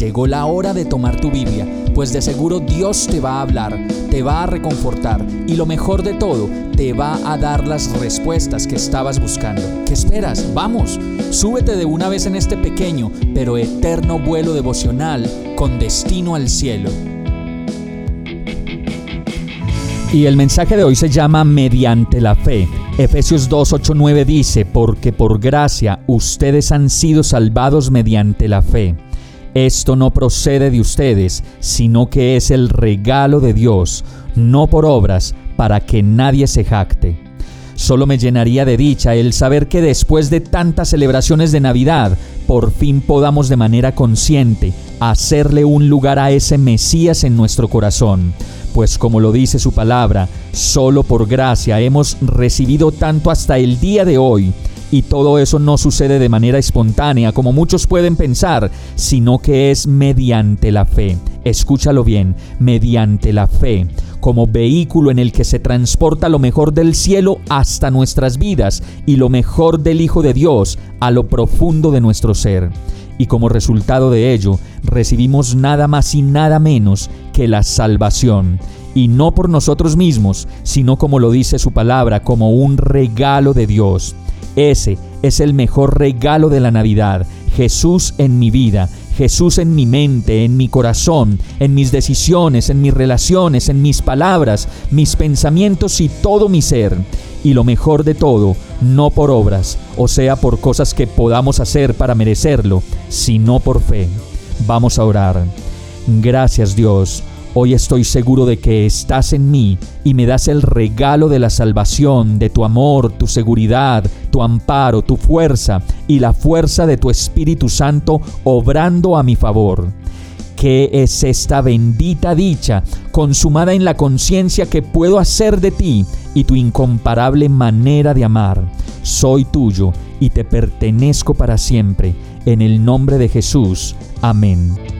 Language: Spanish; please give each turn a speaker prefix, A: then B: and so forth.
A: Llegó la hora de tomar tu Biblia, pues de seguro Dios te va a hablar, te va a reconfortar y lo mejor de todo, te va a dar las respuestas que estabas buscando. ¿Qué esperas? Vamos, súbete de una vez en este pequeño pero eterno vuelo devocional con destino al cielo. Y el mensaje de hoy se llama Mediante la fe. Efesios 2, 8, 9 dice, porque por gracia ustedes han sido salvados mediante la fe. Esto no procede de ustedes, sino que es el regalo de Dios, no por obras, para que nadie se jacte. Solo me llenaría de dicha el saber que después de tantas celebraciones de Navidad, por fin podamos de manera consciente hacerle un lugar a ese Mesías en nuestro corazón. Pues como lo dice su palabra, solo por gracia hemos recibido tanto hasta el día de hoy y todo eso no sucede de manera espontánea, como muchos pueden pensar, sino que es mediante la fe. Escúchalo bien, mediante la fe, como vehículo en el que se transporta lo mejor del cielo hasta nuestras vidas y lo mejor del Hijo de Dios a lo profundo de nuestro ser. Y como resultado de ello, recibimos nada más y nada menos que la salvación y no por nosotros mismos, sino como lo dice su palabra, como un regalo de Dios. Ese es el mejor regalo de la Navidad. Jesús en mi vida, Jesús en mi mente, en mi corazón, en mis decisiones, en mis relaciones, en mis palabras, mis pensamientos y todo mi ser. Y lo mejor de todo, no por obras, o sea, por cosas que podamos hacer para merecerlo, sino por fe. Vamos a orar. Gracias Dios Hoy estoy seguro de que estás en mí y me das el regalo de la salvación, de tu amor, tu seguridad, tu amparo, tu fuerza y la fuerza de tu Espíritu Santo obrando a mi favor. ¿Qué es esta bendita dicha consumada en la conciencia que puedo hacer de ti y tu incomparable manera de amar? Soy tuyo y te pertenezco para siempre. En el nombre de Jesús. Amén.